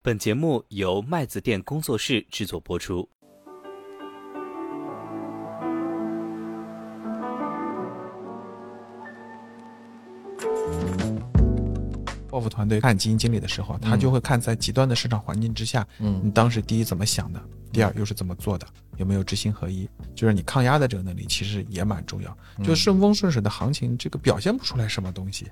本节目由麦子店工作室制作播出。报复团队看基金经理的时候，他就会看在极端的市场环境之下，嗯你当时第一怎么想的，第二又是怎么做的，有没有知行合一，就是你抗压的这个能力其实也蛮重要。就顺风顺水的行情，这个表现不出来什么东西。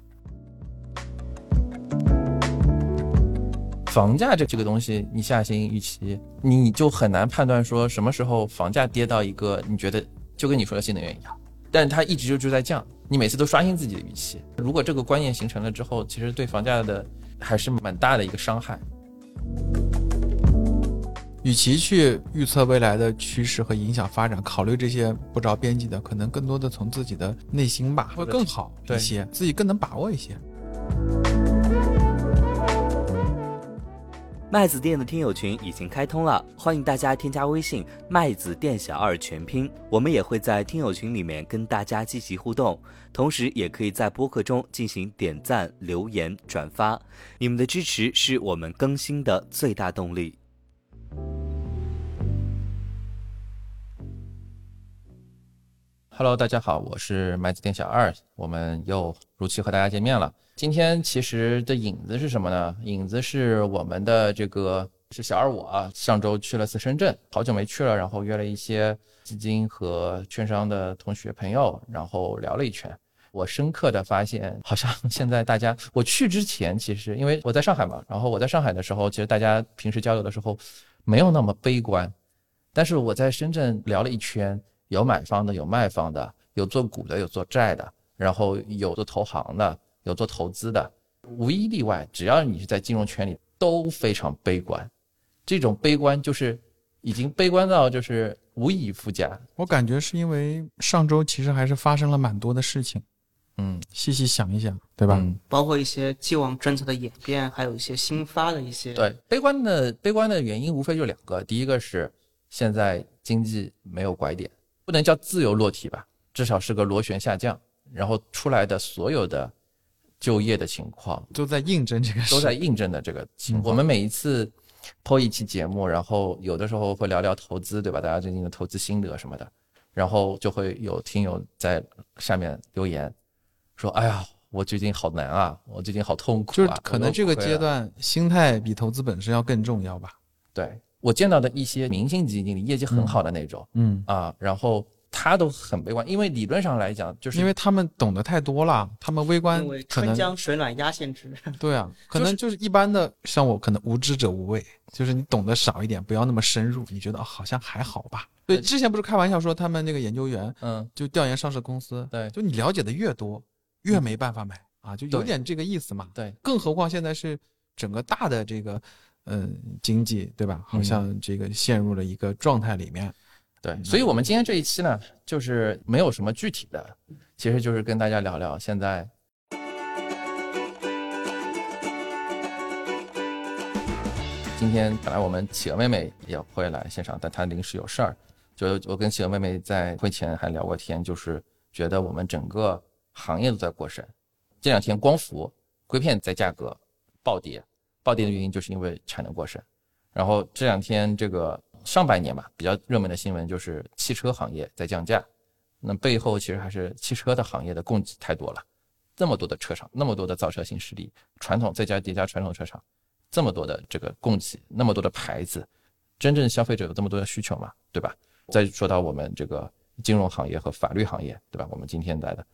房价这这个东西，你下行预期，你就很难判断说什么时候房价跌到一个你觉得就跟你说的新能源一样，但是它一直就就在降，你每次都刷新自己的预期。如果这个观念形成了之后，其实对房价的还是蛮大的一个伤害。与其去预测未来的趋势和影响发展，考虑这些不着边际的，可能更多的从自己的内心吧，会更好一些，自己更能把握一些。麦子店的听友群已经开通了，欢迎大家添加微信“麦子店小二全拼”，我们也会在听友群里面跟大家积极互动，同时也可以在播客中进行点赞、留言、转发，你们的支持是我们更新的最大动力。Hello，大家好，我是麦子店小二，我们又如期和大家见面了。今天其实的影子是什么呢？影子是我们的这个是小二我啊，上周去了次深圳，好久没去了，然后约了一些基金和券商的同学朋友，然后聊了一圈。我深刻的发现，好像现在大家，我去之前其实因为我在上海嘛，然后我在上海的时候，其实大家平时交流的时候没有那么悲观，但是我在深圳聊了一圈。有买方的，有卖方的，有做股的，有做债的，然后有做投行的，有做投资的，无一例外，只要你是在金融圈里，都非常悲观。这种悲观就是已经悲观到就是无以复加。我感觉是因为上周其实还是发生了蛮多的事情，嗯，细细想一想，对吧？嗯，包括一些既往政策的演变，还有一些新发的一些对，悲观的悲观的原因无非就两个，第一个是现在经济没有拐点。不能叫自由落体吧，至少是个螺旋下降，然后出来的所有的就业的情况都在印证这个事，都在印证的这个情况。我们每一次播一期节目，然后有的时候会聊聊投资，对吧？大家最近的投资心得什么的，然后就会有听友在下面留言说：“哎呀，我最近好难啊，我最近好痛苦、啊。”就是可能这个阶段心态比投资本身要更重要吧？对。我见到的一些明星基金经理业绩很好的那种，嗯啊，然后他都很悲观，因为理论上来讲，就是因为他们懂得太多了，他们微观可能春江水暖鸭先知。对啊，可能就是一般的，像我可能无知者无畏，就是你懂得少一点，不要那么深入，你觉得、哦、好像还好吧？对，之前不是开玩笑说他们那个研究员，嗯，就调研上市公司，对，就你了解的越多，越没办法买啊，就有点这个意思嘛。对，更何况现在是整个大的这个。嗯，经济对吧？好像这个陷入了一个状态里面。对，所以我们今天这一期呢，就是没有什么具体的，其实就是跟大家聊聊现在。今天本来我们企鹅妹妹也会来现场，但她临时有事儿。就我跟企鹅妹妹在会前还聊过天，就是觉得我们整个行业都在过审。这两天光伏、硅片在价格暴跌。暴跌的原因就是因为产能过剩，然后这两天这个上半年吧，比较热门的新闻就是汽车行业在降价，那背后其实还是汽车的行业的供给太多了，这么多的车厂，那么多的造车新势力，传统再加叠加传统车厂，这么多的这个供给，那么多的牌子，真正消费者有这么多的需求嘛，对吧？再说到我们这个金融行业和法律行业，对吧？我们今天来的，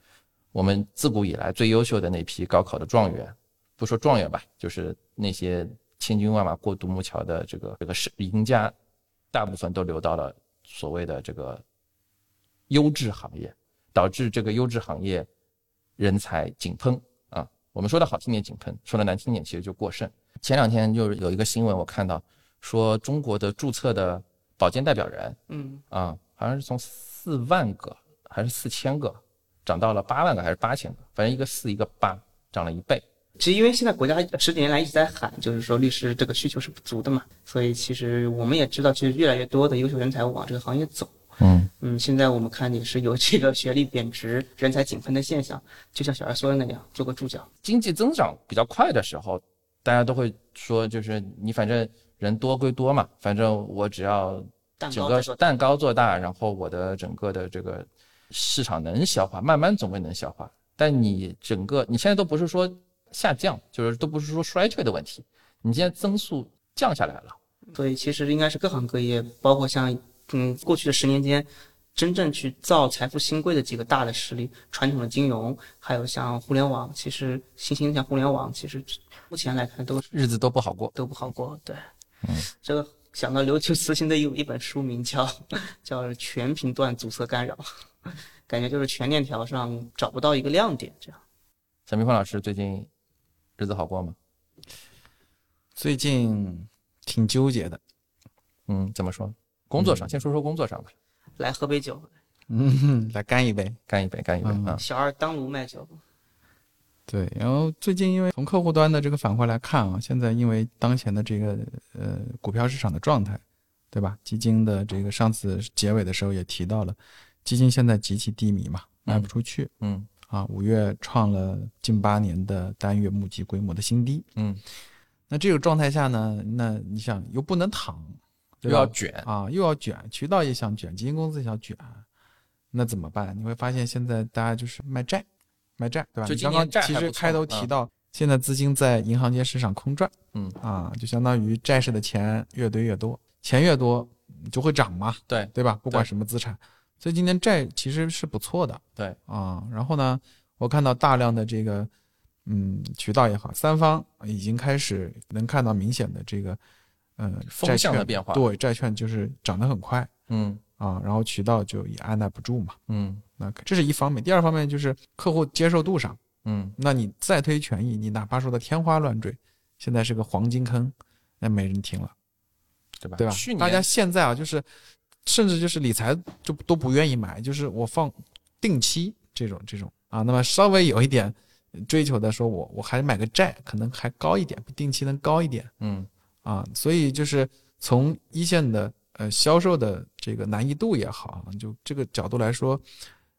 我们自古以来最优秀的那批高考的状元。不说状元吧，就是那些千军万马过独木桥的这个这个是赢家，大部分都流到了所谓的这个优质行业，导致这个优质行业人才井喷啊。我们说的好听点井喷，说的难听点其实就过剩。前两天就是有一个新闻我看到，说中国的注册的保健代表人，嗯啊，好像是从四万个还是四千个，涨到了八万个还是八千个，反正一个四一个八，涨了一倍。其实因为现在国家十几年来一直在喊，就是说律师这个需求是不足的嘛，所以其实我们也知道，其实越来越多的优秀人才往这个行业走。嗯嗯，现在我们看也是有这个学历贬值、人才井喷的现象，就像小二说的那样，做个注脚。经济增长比较快的时候，大家都会说，就是你反正人多归多嘛，反正我只要整个蛋糕做大，然后我的整个的这个市场能消化，慢慢总归能消化。但你整个你现在都不是说下降，就是都不是说衰退的问题，你现在增速降下来了。所以其实应该是各行各业，包括像嗯过去的十年间。真正去造财富新贵的几个大的势力，传统的金融，还有像互联网，其实新兴像互联网，其实目前来看都日子都不好过，都不好过。对，嗯，这个想到刘秋慈现在有一本书名叫叫《全频段阻塞干扰》，感觉就是全链条上找不到一个亮点。这样，小明峰老师最近日子好过吗？最近挺纠结的。嗯，怎么说？工作上，先说说工作上吧。来喝杯酒，嗯，来干一杯，干一杯，干一杯啊！小二当炉卖酒。对，然后最近因为从客户端的这个反馈来看啊，现在因为当前的这个呃股票市场的状态，对吧？基金的这个上次结尾的时候也提到了，基金现在极其低迷嘛，卖不出去。嗯。啊，五月创了近八年的单月募集规模的新低。嗯。那这个状态下呢，那你想又不能躺。又要卷啊，又要卷，渠道也想卷，基金公司也想卷，那怎么办？你会发现现在大家就是卖债，卖债，对吧？就刚刚其实开头提到，现在资金在银行间市场空转，嗯啊，就相当于债市的钱越堆越多，钱越多就会涨嘛，对对吧？不管什么资产，所以今天债其实是不错的，对啊。然后呢，我看到大量的这个嗯渠道也好，三方已经开始能看到明显的这个。嗯，风向的变化，对债券就是涨得很快，嗯啊，然后渠道就也按捺不住嘛，嗯，那这是一方面。第二方面就是客户接受度上，嗯，那你再推权益，你哪怕说的天花乱坠，现在是个黄金坑，那没人听了，对吧？对吧？大家现在啊，就是甚至就是理财就都不愿意买，就是我放定期这种这种啊，那么稍微有一点追求的，说我我还买个债，可能还高一点，比定期能高一点，嗯。啊，所以就是从一线的呃销售的这个难易度也好，就这个角度来说，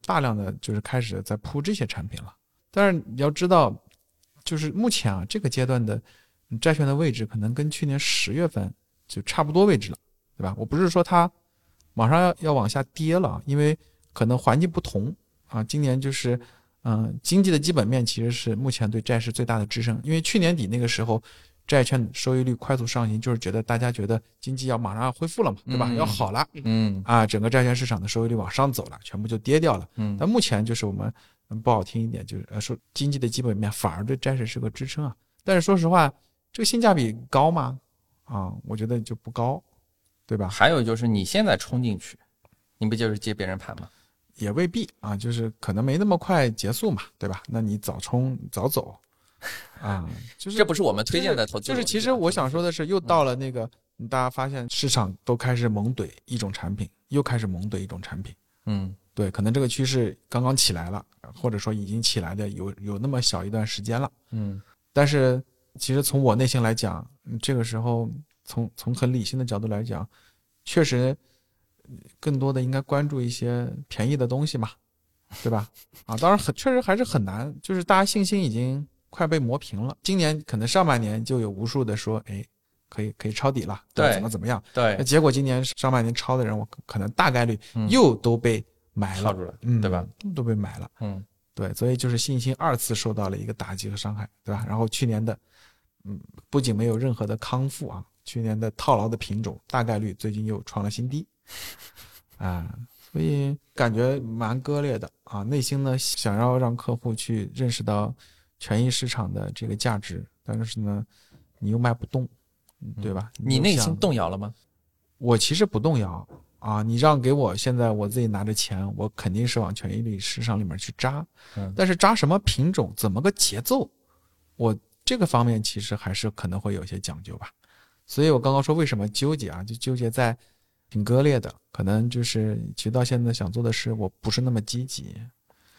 大量的就是开始在铺这些产品了。但是你要知道，就是目前啊这个阶段的债券的位置可能跟去年十月份就差不多位置了，对吧？我不是说它马上要要往下跌了，因为可能环境不同啊。今年就是嗯经济的基本面其实是目前对债市最大的支撑，因为去年底那个时候。债券收益率快速上行，就是觉得大家觉得经济要马上要恢复了嘛，对吧？要好了，嗯啊，整个债券市场的收益率往上走了，全部就跌掉了。嗯，但目前就是我们不好听一点，就是呃说经济的基本面反而对债市是个支撑啊。但是说实话，这个性价比高吗？啊，我觉得就不高，对吧？还有就是你现在冲进去，你不就是接别人盘吗？也未必啊，就是可能没那么快结束嘛，对吧？那你早冲早走。啊，就是 这不是我们推荐的投资，就是其实我想说的是，又到了那个，大家发现市场都开始猛怼一种产品，又开始猛怼一种产品。嗯，对，可能这个趋势刚刚起来了，或者说已经起来的有有那么小一段时间了。嗯，但是其实从我内心来讲，这个时候从从很理性的角度来讲，确实更多的应该关注一些便宜的东西嘛，对吧？啊，当然很确实还是很难，就是大家信心已经。快被磨平了。今年可能上半年就有无数的说，哎，可以可以抄底了，对，怎么怎么样？对。那结果今年上半年抄的人，我可能大概率又都被埋了，嗯，对吧？都被埋了，嗯，对。所以就是信心二次受到了一个打击和伤害，对吧？然后去年的，嗯，不仅没有任何的康复啊，去年的套牢的品种大概率最近又创了新低，啊，所以感觉蛮割裂的啊。内心呢，想要让客户去认识到。权益市场的这个价值，但是呢，你又卖不动，对吧？你内心动摇了吗？我其实不动摇啊！你让给我现在我自己拿着钱，我肯定是往权益里市场里面去扎。嗯，但是扎什么品种，怎么个节奏，我这个方面其实还是可能会有些讲究吧。所以我刚刚说为什么纠结啊？就纠结在挺割裂的，可能就是其实到现在想做的事，我不是那么积极。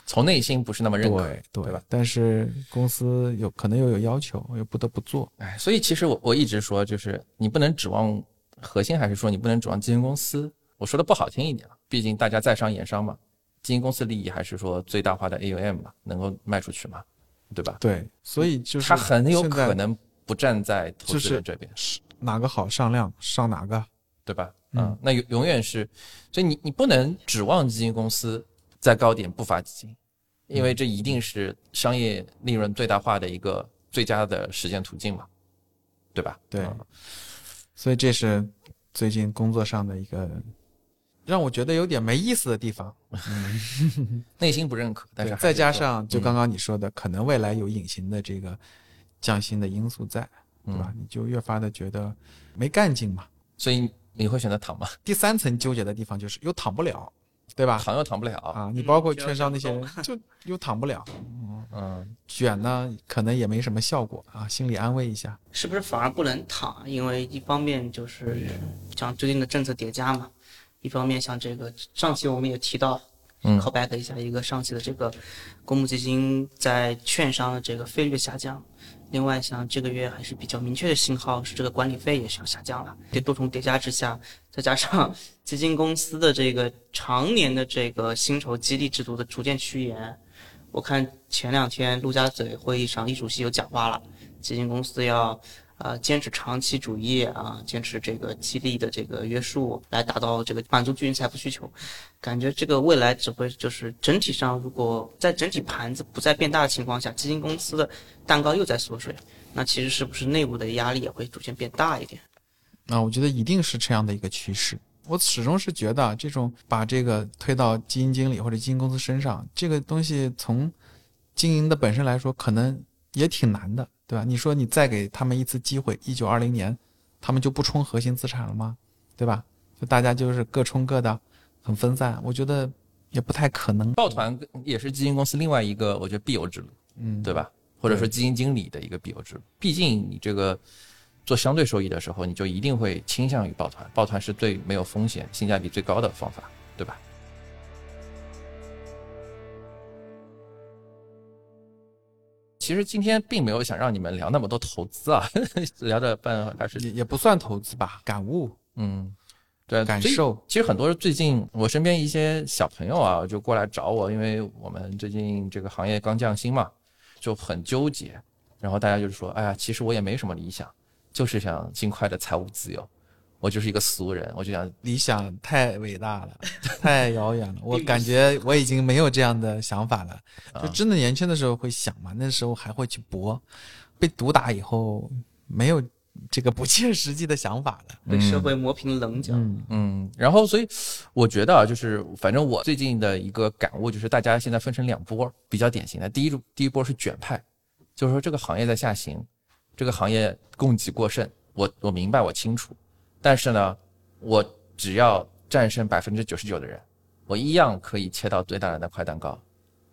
从内心不是那么认可，对吧？但是公司有可能又有要求，又不得不做。哎，所以其实我我一直说，就是你不能指望核心，还是说你不能指望基金公司。我说的不好听一点毕竟大家在商言商嘛，基金公司利益还是说最大化的 AUM 嘛，能够卖出去嘛，对吧？对，所以就是它很有可能不站在投资人这边，哪个好上量上哪个。对吧？嗯那永永远是，所以你你不能指望基金公司在高点不发基金，因为这一定是商业利润最大化的一个最佳的实践途径嘛，对吧？对嗯所以这是最近工作上的一个让我觉得有点没意思的地方。内心不认可，但是对，再加上就刚刚你说的，可能未来有隐形的这个降薪的因素在，对吧？嗯你就越发的觉得没干劲嘛。所以你会选择躺吗？第三层纠结的地方就是又躺不了，对吧？躺又躺不了，啊，你包括券商那些人就又躺不了，嗯，卷呢可能也没什么效果啊，心理安慰一下。是不是反而不能躺？因为一方面就是像最近的政策叠加嘛，一方面像这个上期我们也提到，嗯 call back 一下一个上期的这个公募基金在券商的这个费率下降。另外，像这个月还是比较明确的信号是这个管理费也是要下降了。这多重叠加之下，再加上基金公司的这个常年的这个薪酬激励制度的逐渐趋严，我看前两天陆家嘴会议上，易主席有讲话了，基金公司要啊坚持长期主义啊，坚持这个激励的这个约束，来达到这个满足居民财富需求。感觉这个未来只会就是整体上，如果在整体盘子不再变大的情况下，基金公司的蛋糕又在缩水，那其实是不是内部的压力也会逐渐变大一点？啊，我觉得一定是这样的一个趋势。我始终是觉得这种把这个推到基金经理或者基金公司身上，这个东西从经营的本身来说，可能也挺难的，对吧？你说你再给他们一次机会，一九二零年，他们就不冲核心资产了吗？对吧？就大家就是各冲各的，很分散，我觉得也不太可能。抱团也是基金公司另外一个我觉得必由之路，嗯，对吧？或者说基金经理的一个必由之路。毕竟你这个做相对收益的时候，你就一定会倾向于抱团，抱团是最没有风险、性价比最高的方法，对吧？其实今天并没有想让你们聊那么多投资啊，聊的半还是也也不算投资吧，感悟、嗯，对，感受。其实很多最近我身边一些小朋友啊，就过来找我，因为我们最近这个行业刚降薪嘛，就很纠结。然后大家就是说，哎呀，其实我也没什么理想，就是想尽快的财务自由。我就是一个俗人，我就想，理想太伟大了，太遥远了。我感觉我已经没有这样的想法了。就真的年轻的时候会想嘛，那时候还会去搏，被毒打以后没有这个不切实际的想法了。被社会磨平棱角。嗯嗯，然后所以我觉得啊，就是反正我最近的一个感悟就是，大家现在分成两波，比较典型的。第一种，第一波是卷派，就是说这个行业在下行，这个行业供给过剩，我我明白，我清楚，但是呢，我只要战胜百分之九十九的人，我一样可以切到最大的那块蛋糕。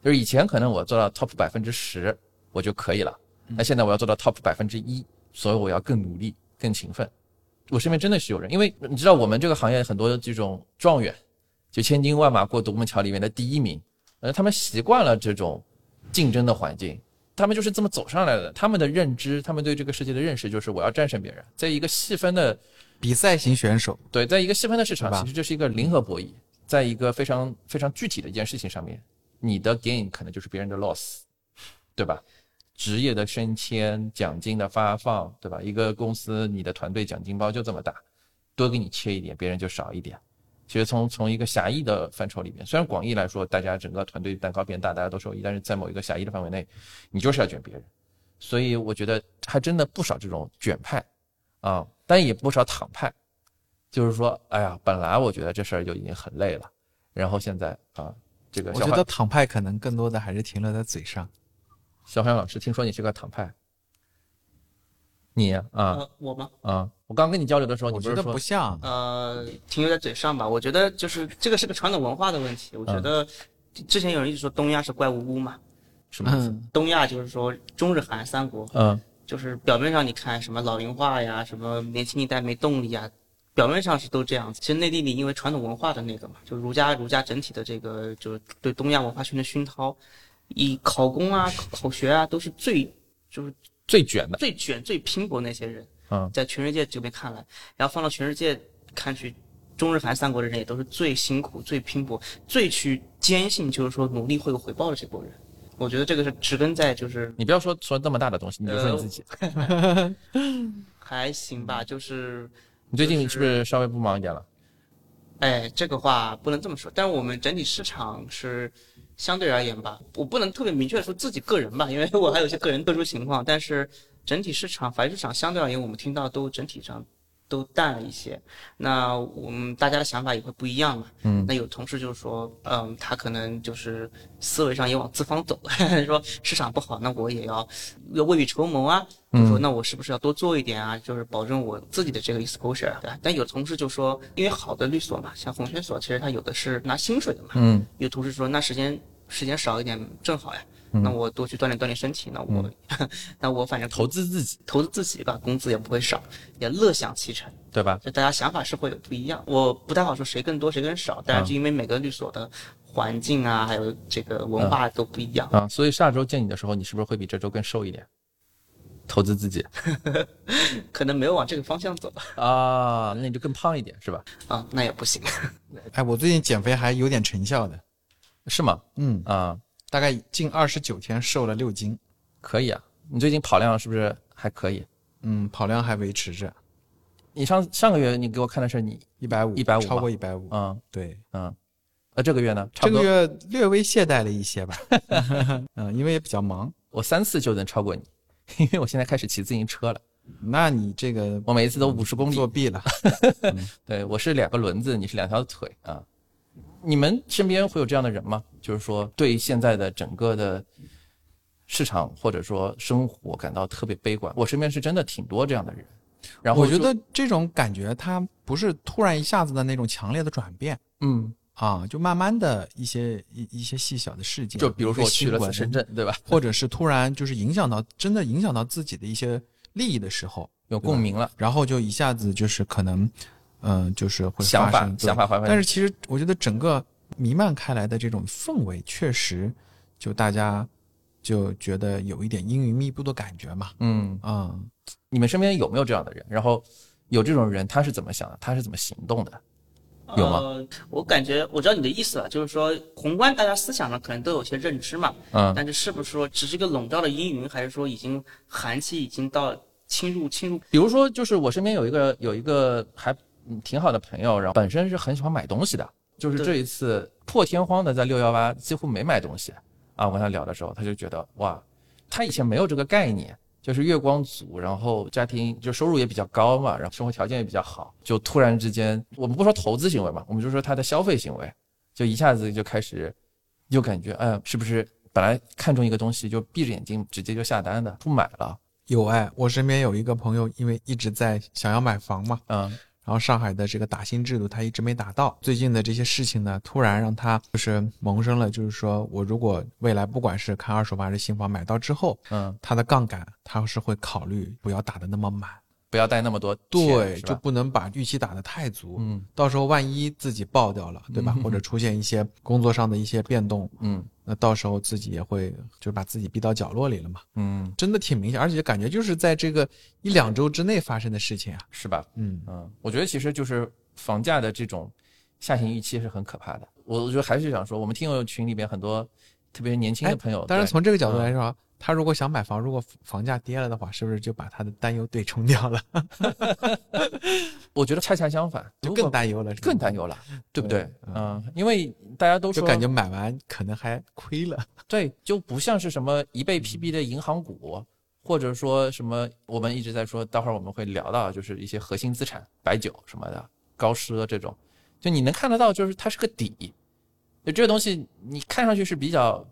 就是以前可能我做到 top 百分之十我就可以了，那现在我要做到 top 百分之一，所以我要更努力、更勤奋。我身边真的是有人，因为你知道我们这个行业很多这种状元，就千军万马过独木桥里面的第一名，呃，他们习惯了这种竞争的环境，他们就是这么走上来的。他们的认知，他们对这个世界的认识就是我要战胜别人，在一个细分的比赛型选手，对，在一个细分的市场，其实这是一个零和博弈，在一个非常非常具体的一件事情上面，你的 gain 可能就是别人的 loss，对吧？职业的升迁、奖金的发放，对吧？一个公司你的团队奖金包就这么大，多给你切一点，别人就少一点。其实从从一个狭义的范畴里面，虽然广义来说，大家整个团队蛋糕变大，大家都受益，但是在某一个狭义的范围内，你就是要卷别人。所以我觉得还真的不少这种卷派啊，但也不少躺派。就是说，哎呀，本来我觉得这事儿就已经很累了，然后现在啊，这个我觉得躺派可能更多的还是停留在嘴上。小黄老师，听说你是个躺派，你啊呃，我吗？啊，我刚跟你交流的时候，你觉得不是说不像，呃，停留在嘴上吧。我觉得就是这个是个传统文化的问题。我觉得之前有人一直说东亚是怪物屋嘛，什么？嗯，东亚就是说中日韩三国，嗯就是表面上你看什么老龄化呀，什么年轻一代没动力啊，表面上是都这样子。其实内地里因为传统文化的那个嘛，就儒家儒家整体的这个就是对东亚文化圈的熏陶，以考公啊、考学啊都是最就是最卷的，最卷、最拼搏那些人，嗯在全世界这边看来，然后放到全世界看去，中日韩三国的人也都是最辛苦、最拼搏、最去坚信，就是说努力会有回报的这波人。我觉得这个是植根在就是你不要说说那么大的东西，你就说你自己。还行吧，就是你最近是不是稍微不忙一点了？哎，这个话不能这么说，但是我们整体市场是相对而言吧，我不能特别明确的说自己个人吧，因为我还有一些个人特殊情况，但是整体市场法律市场相对而言，我们听到都整体上都淡了一些。那我们大家的想法也会不一样嘛。嗯那有同事就说，嗯，他可能就是思维上也往资方走，说市场不好，那我也要要未雨绸缪啊。就说嗯那我是不是要多做一点啊？就是保证我自己的这个 exposure，对吧？但有同事就说，因为好的律所嘛，像红圈所，其实它有的是拿薪水的嘛。嗯有同事说，那时间时间少一点正好呀，嗯那我多去锻炼锻炼身体，那我、那我反正投资自己，投资自己吧，工资也不会少，也乐享其成。对吧？就大家想法是会有不一样，我不太好说谁更多谁更少，当然是因为每个律所的环境啊，还有这个文化都不一样。啊，所以下周见你的时候，你是不是会比这周更瘦一点？投资自己 可能没有往这个方向走啊，那你就更胖一点是吧？啊，那也不行。哎，我最近减肥还有点成效的，是吗？嗯，啊，大概近二十九天瘦了六斤，可以啊。你最近跑量是不是还可以？嗯，跑量还维持着你上上个月你给我看的是你，一百五，一百五超过一百五，嗯对，嗯，那这个月呢？差这不多个月略微懈怠了一些吧，嗯，因为也比较忙。我三次就能超过你，因为我现在开始骑自行车了，那你这个我每一次都五十公里作。弊了，对我是两个轮子，你是两条腿啊。你们身边会有这样的人吗？就是说，对现在的整个的市场或者说生活感到特别悲观。我身边是真的挺多这样的人。然后我觉得这种感觉它不是突然一下子的那种强烈的转变嗯，啊，就慢慢的一些一一些细小的事件，就比如说我去了深圳，对吧？或者是突然就是影响到真的影响到自己的一些利益的时候，有共鸣了，然后就一下子就是可能，嗯、就是会想法想法但是其实我觉得整个弥漫开来的这种氛围，确实就大家就觉得有一点阴云密布的感觉嘛，嗯，啊、你们身边有没有这样的人？然后有这种人，他是怎么想的？他是怎么行动的？有吗呃，我感觉我知道你的意思了，就是说宏观大家思想上可能都有些认知嘛，嗯但是是不是说只是一个笼罩的阴云，还是说已经寒气已经到侵入侵入？比如说，就是我身边有一个有一个还嗯挺好的朋友，然后本身是很喜欢买东西的，就是这一次破天荒的在六幺八几乎没买东西啊。我跟他聊的时候，他就觉得哇，他以前没有这个概念，就是月光族，然后家庭就收入也比较高嘛，然后生活条件也比较好，就突然之间，我们不说投资行为嘛，我们就说他的消费行为，就一下子就开始，又感觉哎，是不是本来看中一个东西就闭着眼睛直接就下单的，不买了，有哎，我身边有一个朋友，因为一直在想要买房嘛，嗯然后上海的这个打新制度他一直没打到，最近的这些事情呢，突然让他就是萌生了，就是说我如果未来不管是看二手房还是新房买到之后，嗯，他的杠杆他是会考虑不要打的那么满，不要带那么多，对，就不能把预期打得太足，嗯。到时候万一自己爆掉了，对吧？或者出现一些工作上的一些变动，嗯那到时候自己也会就把自己逼到角落里了嘛，嗯，真的挺明显，而且感觉就是在这个一两周之内发生的事情啊，是吧？嗯。嗯，我觉得其实就是房价的这种下行预期是很可怕的。我我觉得还是想说，我们听友群里边很多特别年轻的朋友，对当然从这个角度来嗯说，他如果想买房，如果房价跌了的话，是不是就把他的担忧对冲掉了，我觉得恰恰相反，就更担忧了，更担忧了，对不对对？嗯，因为大家都说就感觉买完可能还亏了。对，就不像是什么一倍 PB 的银行股，或者说什么我们一直在说，待会儿我们会聊到，就是一些核心资产，白酒什么的，高奢这种，就你能看得到，就是它是个底，就这个东西你看上去是比较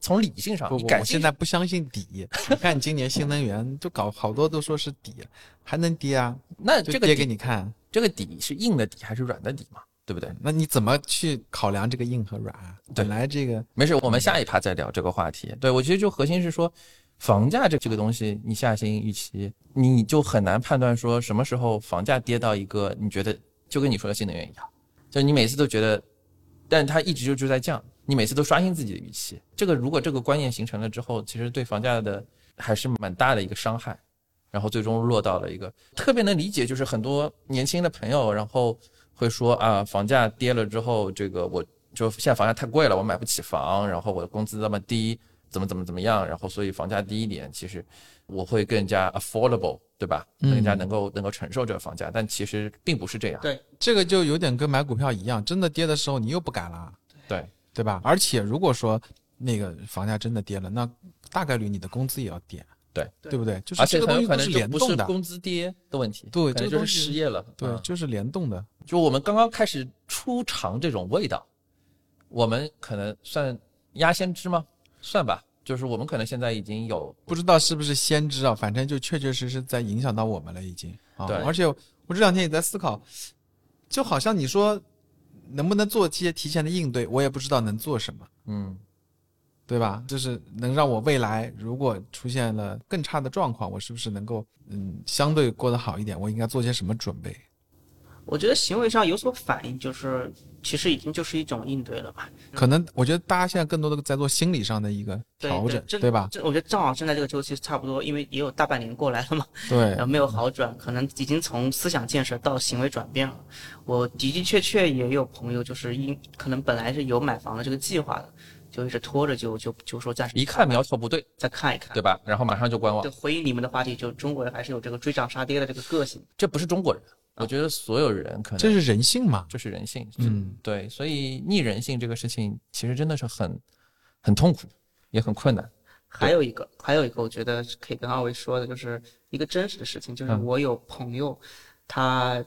从理性上，不不，感性我现在不相信底。你看今年新能源就搞好多都说是底，还能跌啊？那这个跌给你看。这个底是硬的底还是软的底嘛？对不对？那你怎么去考量这个硬和软啊？本来这个没事，我们下一趴再聊这个话题。对我其实就核心是说，房价这这个东西，你下行预期，你就很难判断说什么时候房价跌到一个你觉得就跟你说的新能源一样，就你每次都觉得，但它一直就就在降，你每次都刷新自己的预期。这个如果这个观念形成了之后，其实对房价的还是蛮大的一个伤害，然后最终落到了一个特别能理解，就是很多年轻的朋友，然后会说啊，房价跌了之后，这个我就现在房价太贵了，我买不起房，然后我的工资那么低，怎么怎么怎么样，然后所以房价低一点，其实我会更加 affordable，对吧？人家能够能够承受这个房价，但其实并不是这样。对这个就有点跟买股票一样，真的跌的时候你又不敢了，对，对吧？而且如果说那个房价真的跌了，那大概率你的工资也要跌，对对不对？就是而且这个东西都很有可能就联动的，不是工资跌的问题，对可能就是失业了。对，嗯就是联动的。就我们刚刚开始初尝这种味道，我们可能算压先知吗？算吧，就是我们可能现在已经有不知道是不是先知啊，反正就确确实实在影响到我们了，已经啊。对而且我这两天也在思考，就好像你说能不能做一些提前的应对，我也不知道能做什么，嗯对吧？就是能让我未来如果出现了更差的状况，我是不是能够嗯相对过得好一点？我应该做些什么准备？我觉得行为上有所反应，就是其实已经就是一种应对了吧。可能我觉得大家现在更多的在做心理上的一个调整，正对吧？这我觉得正好现在这个周期差不多，因为也有大半年过来了嘛，对 然后没有好转，可能已经从思想建设到行为转变了。我的的确确也有朋友，就是因可能本来是有买房的这个计划的，就一直拖着就，就就说暂时一看苗头不对，再看一看，对吧？然后马上就观望对，，回应你们的话题，就中国人还是有这个追涨杀跌的这个个性。这不是中国人，我觉得所有人可能这是人性嘛？这是人性，嗯，对，所以逆人性这个事情其实真的是很很痛苦，也很困难。还有一个，还有一个，我觉得可以跟二位说的，就是一个真实的事情，就是嗯我有朋友，他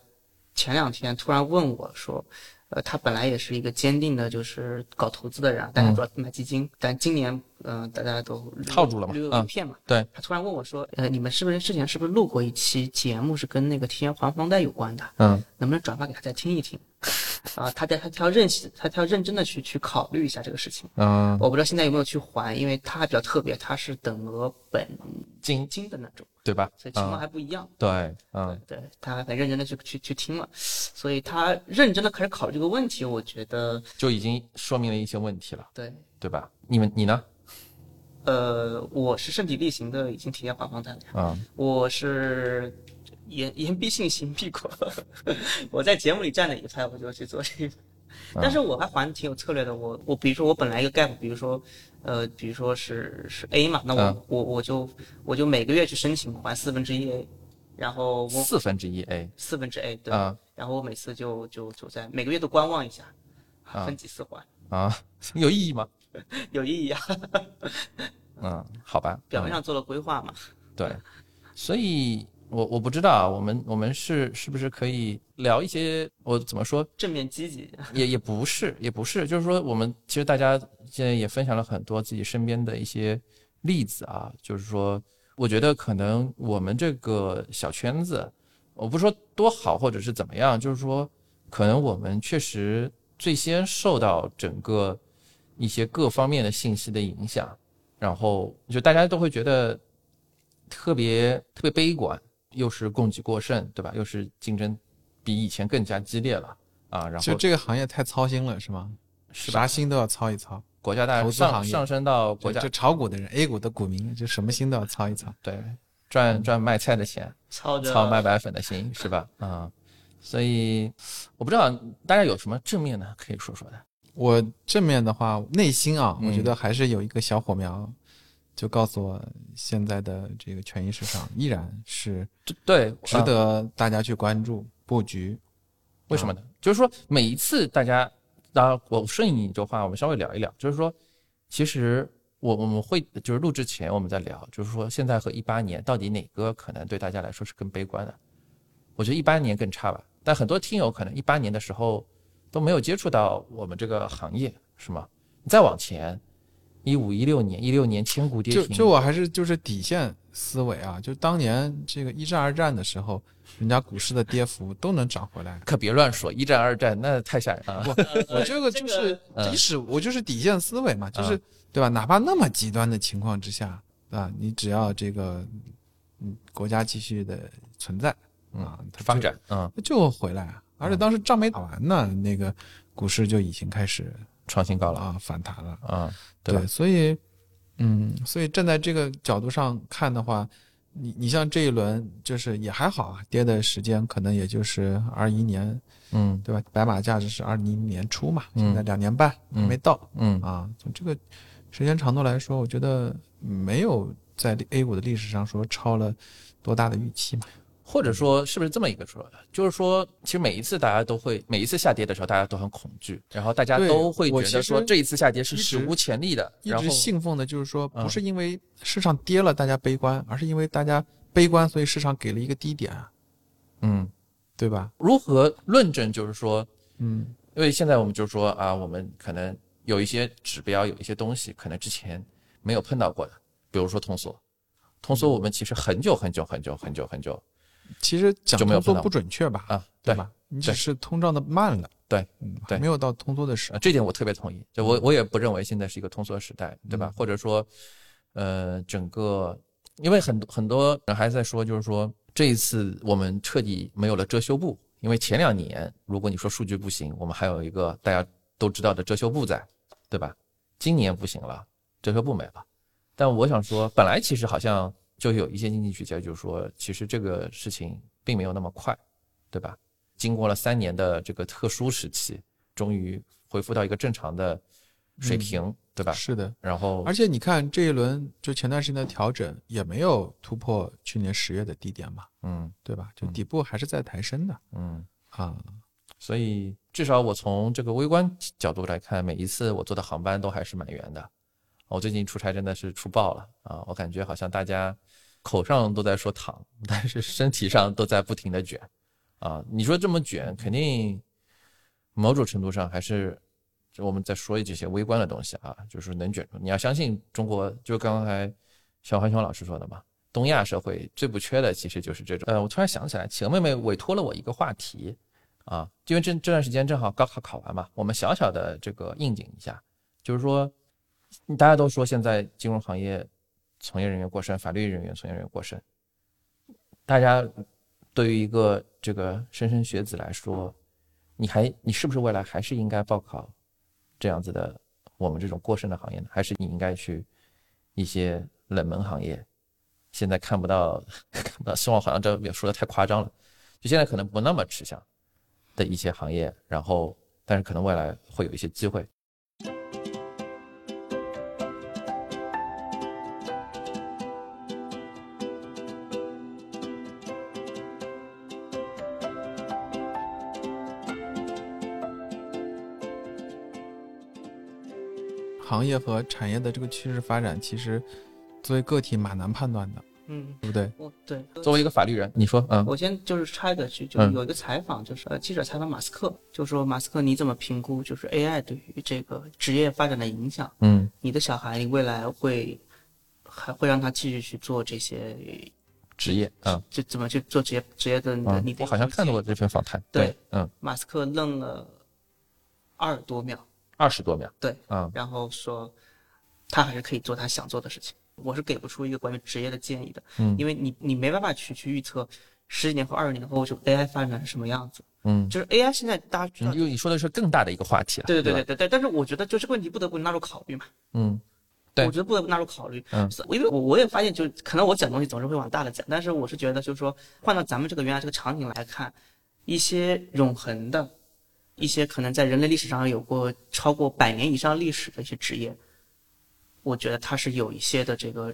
前两天突然问我说，呃，他本来也是一个坚定的，就是搞投资的人，大家主要买基金，但今年，嗯、大家都套住了嘛溜嗯一片嘛。对，他突然问我说，呃，你们是不是之前是不是录过一期节目，是跟那个提前还房贷有关的？嗯，能不能转发给他再听一听？啊，他在他他要认识，他他要认真的去去考虑一下这个事情。嗯，我不知道现在有没有去还，因为它还比较特别，它是等额本金金的那种，对吧？所以情况嗯，还不一样。对，嗯，对他还很认真的去去去听了，所以他认真的开始考虑这个问题，我觉得就已经说明了一些问题了，对。对吧？你们你呢？呃，我是身体力行的，已经提前还房贷了呀。嗯我是言言必信，行必果。我在节目里站哪一派，我就去做这个。但是我还还挺有策略的。我我比如说我本来一个 gap，比如说呃，比如说是是 A 嘛，那我、嗯我我就我就每个月去申请还四分之一 A，然后我四分之一 A 四分之 A 对，啊然后我每次就就就在每个月都观望一下，啊分几次还啊，有意义吗？有意义啊，嗯，好吧，嗯表面上做了规划嘛。对，所以我我不知道啊，我们我们是是不是可以聊一些我怎么说正面积极，也也不是，也不是，就是说，我们其实大家现在也分享了很多自己身边的一些例子啊，就是说，我觉得可能我们这个小圈子，我不说多好或者是怎么样，就是说，可能我们确实最先受到整个一些各方面的信息的影响，然后就大家都会觉得特别特别悲观，又是供给过剩，对吧？又是竞争比以前更加激烈了。啊，然后就这个行业太操心了，是吗？是吧啥心都要操一操。国家大投资行业上上升到国家就就炒股的人，A 股的股民，就什么心都要操一操。对赚赚卖菜的钱，操操卖白粉的心，是吧？啊、所以我不知道大家有什么正面的可以说说的。我正面的话，内心啊，嗯我觉得还是有一个小火苗，就告诉我现在的这个权益市场依然是这对，值啊得大家去关注、布局。为什么呢？就是说每一次大家，当然我顺应你这话，我们稍微聊一聊，就是说，其实我我们会就是录制前我们在聊，就是说现在和一八年到底哪个可能对大家来说是更悲观的？我觉得一八年更差吧，但很多听友可能一八年的时候都没有接触到我们这个行业，是吗？你再往前，一五一六年，一六年千股跌停，就就我还是就是底线思维啊，就当年这个一战、二战的时候，人家股市的跌幅都能涨回来。可别乱说，一战二战那太吓人了。不，我这个就是 嗯即使我就是底线思维嘛，就是嗯对吧？哪怕那么极端的情况之下，啊，你只要这个嗯国家继续的存在啊，它发展，嗯，就回来啊。而且当时仗没打完呢，那个股市就已经开始创新高了，啊反弹了。嗯，对对，所以，嗯，所以站在这个角度上看的话，你你像这一轮就是也还好啊，跌的时间可能也就是二一年，嗯对吧？白马价值是二零年初嘛，嗯现在两年半还没到、嗯啊。从这个时间长度来说，我觉得没有在 A 股的历史上说超了多大的预期嘛。或者说是不是这么一个说法？就是说，其实每一次大家都会，每一次下跌的时候，大家都很恐惧，然后大家都会觉得说这一次下跌是史无前例的。一直信奉的就是说，嗯不是因为市场跌了大家悲观，而是因为大家悲观，所以市场给了一个低点，嗯，对吧？如何论证？就是说，嗯，因为现在我们就说啊，我们可能有一些指标，有一些东西可能之前没有碰到过的，比如说通缩。通缩我们其实很久很久很久很久很久其实讲通缩不准确吧？啊，对对吧？你只是通胀的慢了，对嗯，对还没有到通缩的时啊，这点我特别同意。就我我也不认为现在是一个通缩时代，对吧？嗯或者说，呃，整个因为很多很多人还在说，就是说这一次我们彻底没有了遮羞布，因为前两年如果你说数据不行，我们还有一个大家都知道的遮羞布在，对吧？今年不行了，遮羞布没了。但我想说，本来其实好像就有一些经济学家就说，其实这个事情并没有那么快，对吧？经过了三年的这个特殊时期，终于恢复到一个正常的水平，对吧？是的。然后而且你看这一轮就前段时间的调整也没有突破去年十月的低点嘛，嗯对吧？就嗯底部还是在抬升的嗯，啊。所以至少我从这个微观角度来看，每一次我坐的航班都还是满员的。我最近出差真的是出爆了啊！我感觉好像大家口上都在说躺，但是身体上都在不停的卷啊！你说这么卷，肯定某种程度上还是就我们在说这些微观的东西啊，就是能卷住。你要相信中国，就刚才小浣熊老师说的嘛，东亚社会最不缺的其实就是这种。呃，我突然想起来，企鹅妹妹委托了我一个话题啊，因为这这段时间正好高考考完嘛，我们小小的这个应景一下，就是说，大家都说现在金融行业从业人员过剩，法律人员从业人员过剩，大家对于一个这个莘莘学子来说，你还你是不是未来还是应该报考这样子的我们这种过剩的行业呢？还是你应该去一些冷门行业？现在看不到，看不到，希望好像这说的太夸张了，就现在可能不那么吃香的一些行业，然后但是可能未来会有一些机会。行业和产业的这个趋势发展，其实作为个体蛮难判断的，嗯，对不对？我对。作为一个法律人，你说，嗯。我先就是插一个句，就是有一个采访，就是呃记者采访马斯克，就说马斯克你怎么评估就是 AI 对于这个职业发展的影响？嗯。你的小孩你未来会还会让他继续去做这些，职业，啊就怎么去做职业职业的你的嗯你，的我好像看到过这篇访谈，对，嗯，马斯克愣了二十多秒，二十多秒，对，嗯然后说他还是可以做他想做的事情。我是给不出一个关于职业的建议的，嗯因为你你没办法去去预测十几年或二十年后就 AI 发展成什么样子。嗯，就是 AI 现在大家知道因，为你说的是更大的一个话题了，对对对对对对，但是我觉得就这个问题不得不纳入考虑嘛。嗯对我觉得不得不纳入考虑。嗯是，因为我我也发现，就是可能我讲东西总是会往大了讲，但是我是觉得，就是说换到咱们这个原来这个场景来看，一些永恒的，一些可能在人类历史上有过超过百年以上历史的一些职业，我觉得它是有一些的这个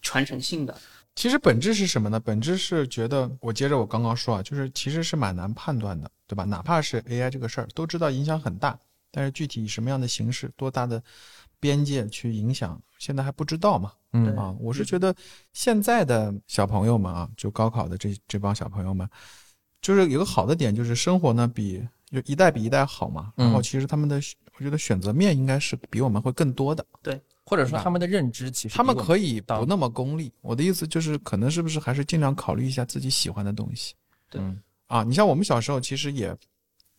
传承性的。其实本质是什么呢？本质是觉得，我接着我刚刚说啊，就是其实是蛮难判断的，对吧？哪怕是 AI 这个事儿，都知道影响很大，但是具体以什么样的形式、多大的边界去影响，现在还不知道嘛。嗯啊，我是觉得现在的小朋友们啊，就高考的这这帮小朋友们，就是有个好的点，就是生活呢比就一代比一代好嘛。然后嗯其实他们的我觉得选择面应该是比我们会更多的。对或者说他们的认知其实他们可以不那么功利。我的意思就是，可能是不是还是尽量考虑一下自己喜欢的东西对嗯啊？你像我们小时候，其实也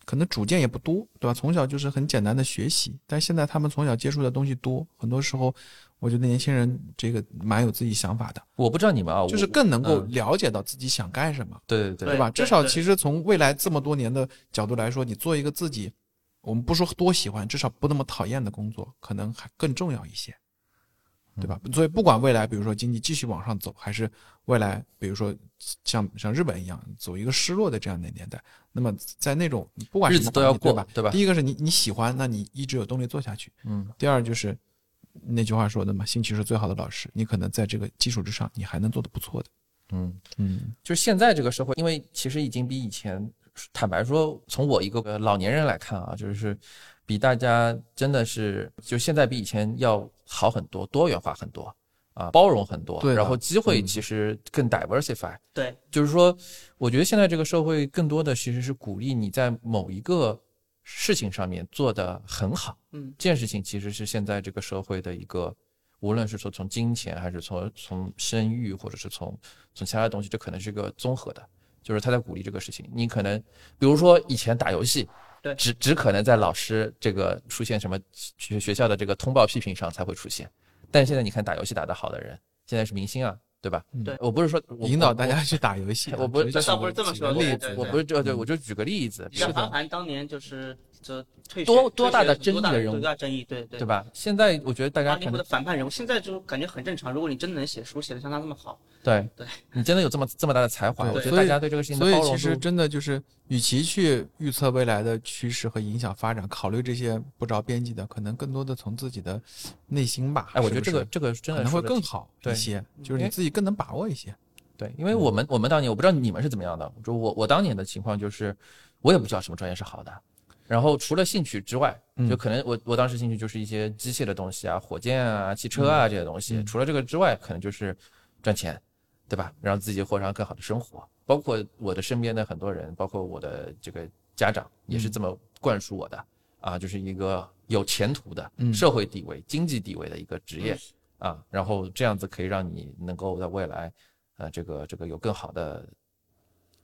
可能主见也不多，对吧？从小就是很简单的学习，但现在他们从小接触的东西多，很多时候我觉得年轻人这个蛮有自己想法的，我不知道你们啊，就是更能够嗯了解到自己想干什么，对对对对吧？至少其实从未来这么多年的角度来说，你做一个自己，我们不说多喜欢，至少不那么讨厌的工作，可能还更重要一些。对吧？所以不管未来，比如说经济继续往上走，还是未来，比如说像像日本一样走一个失落的这样的年代，那么在那种不管什么日子都要过吧？对吧第一个是你你喜欢，那你一直有动力做下去。嗯第二就是那句话说的嘛，兴趣是最好的老师。你可能在这个基础之上，你还能做得不错的。嗯，嗯就是现在这个社会，因为其实已经比以前，坦白说，从我一个呃老年人来看啊，就是比大家真的是，就现在比以前要好很多，多元化很多啊，包容很多对，然后机会嗯其实更 diversify。对，就是说，我觉得现在这个社会更多的其实是鼓励你在某一个事情上面做得很好。嗯这件事情其实是现在这个社会的一个，无论是说从金钱，还是从从生育，或者是从从其他的东西，这可能是一个综合的，就是他在鼓励这个事情。你可能，比如说以前打游戏，对只只可能在老师这个出现什么学学校的这个通报批评上才会出现，但现在你看打游戏打得好的人，现在是明星啊，对吧？嗯对我不是说引导大家去打游戏啊。我不只是倒不是这么说的例子，我不是这对，嗯我就举个例子，像是的，韩寒当年就是这退多多大的争议的人物多大争议，对对对？吧？现在我觉得大家可能八零后的反叛人物，现在就感觉很正常。如果你真的能写书，写的像他那么好，对对你真的有这么这么大的才华，我觉得大家对这个事情的所以包容度，其实真的就是，与其去预测未来的趋势和影响发展，考虑这些不着边际的，可能更多的从自己的内心吧。哎，我觉得这个这个真的可能会更好对一些，就是你自己更能把握一些。对，因为我们我们当年我不知道你们是怎么样的，就我我当年的情况就是，我也不知道什么专业是好的，然后除了兴趣之外，嗯。就可能我我当时兴趣就是一些机械的东西啊，火箭啊、汽车啊这些东西，嗯。除了这个之外，可能就是赚钱，对吧？让自己过上更好的生活，包括我的身边的很多人，包括我的这个家长也是这么灌输我的。啊，就是一个有前途的嗯。社会地位、经济地位的一个职业。啊，然后这样子可以让你能够在未来，呃，这个这个有更好的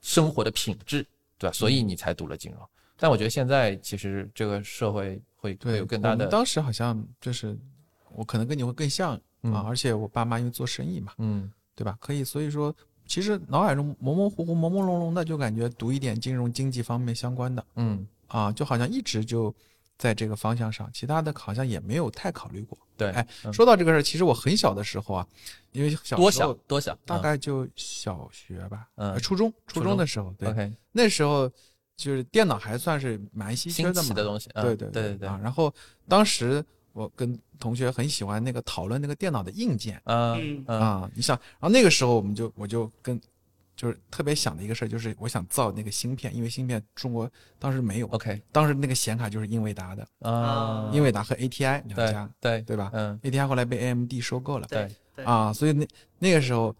生活的品质，对吧？所嗯。以你才读了金融。但我觉得现在其实这个社会会会对，有更大的当时好像就是，我可能跟你会更像嗯。啊，而且我爸妈因为做生意嘛，嗯。对吧？可以，所以说，其实脑海中模模糊糊、朦朦胧胧的，就感觉读一点金融经济方面相关的嗯，啊，就好像一直就在这个方向上，其他的好像也没有太考虑过。对，哎嗯。说到这个事儿，其实我很小的时候啊，因为小多小多小，大概就小学吧，嗯呃初中初初中中的时候，对那时候就是电脑还算是蛮稀缺的嘛，奇的东西，嗯对对对对啊。然后当时我跟同学很喜欢那个讨论那个电脑的硬件嗯嗯嗯啊，你想，然后那个时候我们就我就跟就是特别想的一个事儿，就是我想造那个芯片，因为芯片中国当时没有，OK 当时那个显卡就是英伟达的，啊，英伟达和 ATI 两家，对对吧嗯？ATI 后来被 AMD 收购了，对对啊，所以那那个时候。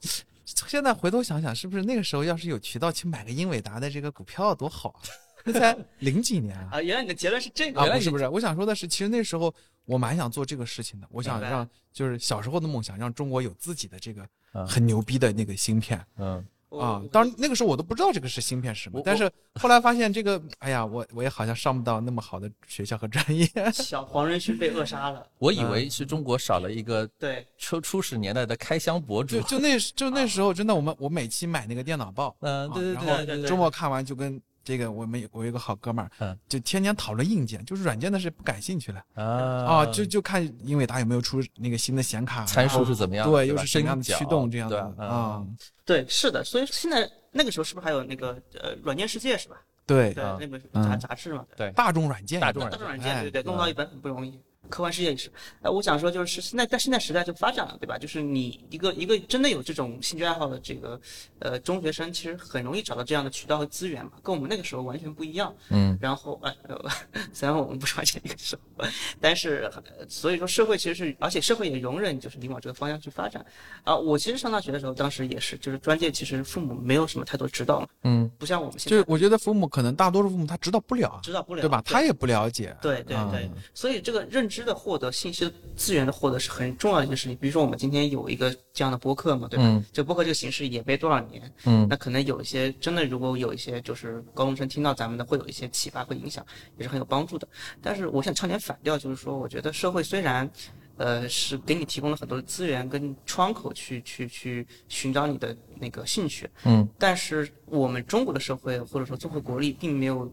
现在回头想想，是不是那个时候要是有渠道去买个英伟达的这个股票多好啊？那才 零几年啊！啊，原来你的结论是这个啊，原来你不是不是，我想说的是，其实那时候我蛮想做这个事情的，我想让就是小时候的梦想，让中国有自己的这个嗯很牛逼的那个芯片嗯我啊。当然那个时候我都不知道这个是芯片是什么，但是后来发现这个，哎呀，我我也好像上不到那么好的学校和专业。小黄仁勋被扼杀了，我以为是中国少了一个对，初初始年代的开箱博主就，就那就那时候真的，我们我每期买那个电脑报，嗯，对对啊然后对对对，周末看完就跟。这个我们有我有一个好哥们儿，嗯就天天讨论硬件，就是软件的事不感兴趣了啊啊，就就看英伟达有没有出那个新的显卡，参数是怎么样，对，又是什么样的驱动这样对的吧啊？对，是的，所以现在那个时候是不是还有那个呃软件世界是吧？对，对，啊那本杂嗯杂志嘛，对大众软件，大众软件，对对，弄到一本很不容易。科幻世界也是，呃，我想说就是现在在现在时代就发展了，对吧？就是你一个一个真的有这种兴趣爱好的这个呃中学生，其实很容易找到这样的渠道和资源嘛，跟我们那个时候完全不一样。嗯然后呃，呃 虽然我们不是完全一个时候，但是、呃所以说社会其实是，而且社会也容忍就是你往这个方向去发展。啊、我其实上大学的时候，当时也是，就是专业其实父母没有什么太多指导嘛，嗯不像我们现在就是我觉得父母可能大多数父母他指导不了，指导不了，对吧？他也不了解，对对啊对，所以这个认知的获得、信息的资源的获得是很重要的一件事情。比如说我们今天有一个这样的播客嘛，对吧？嗯这播客这个形式也没多少年，嗯那可能有一些真的，如果有一些就是高中生听到咱们的，会有一些启发和影响，也是很有帮助的。但是我想唱点反调，就是说，我觉得社会虽然，呃，是给你提供了很多的资源跟窗口去去去寻找你的那个兴趣，嗯但是我们中国的社会或者说综合国力并没有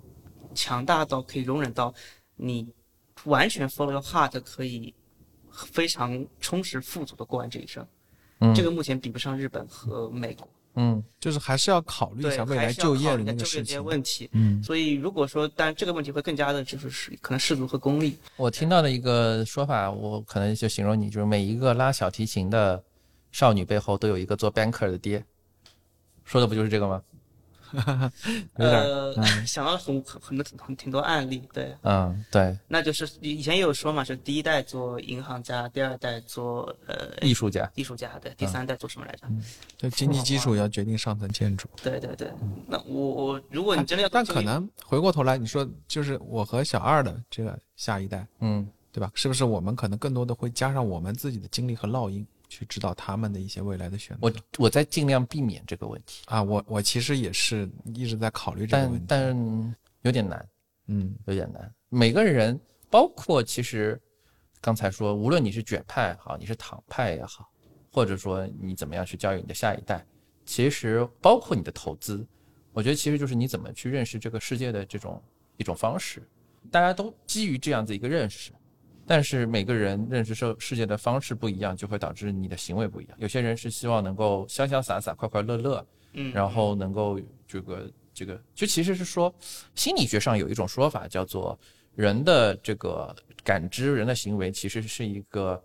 强大到可以容忍到你完全 follow your heart 可以非常充实富足的过完这一生。嗯这个目前比不上日本和美国。嗯就是还是要考虑一，下未来就业的一些那个事情。问题。嗯，所以如果说，但这个问题会更加的就是是可能世俗和功利。我听到的一个说法，我可能就形容你，就是每一个拉小提琴的少女背后都有一个做 banker 的爹，说的不就是这个吗？有点呃，嗯 想到了很很很多很挺多案例，对，嗯，对，那就是以前也有说嘛，是第一代做银行家，第二代做呃艺术家，艺术家，对，第三代做什么来着？就经济基础要决定上层建筑。对对对，那我我如果你真的要，但可能回过头来，你说就是我和小二的这个下一代，嗯对吧？是不是我们可能更多的会加上我们自己的经历和烙印，去指导他们的一些未来的选择？我我在尽量避免这个问题，啊，我我其实也是一直在考虑这个问题。但有点难，嗯有点难。每个人，包括其实刚才说，无论你是卷派也好，你是躺派也好，或者说你怎么样去教育你的下一代，其实包括你的投资，我觉得其实就是你怎么去认识这个世界的这种一种方式。大家都基于这样子一个认识，但是每个人认识世世界的方式不一样，就会导致你的行为不一样。有些人是希望能够潇潇洒洒、快快乐乐，嗯，然后能够这个这个，就其实是说，心理学上有一种说法叫做人的这个感知、人的行为其实是一个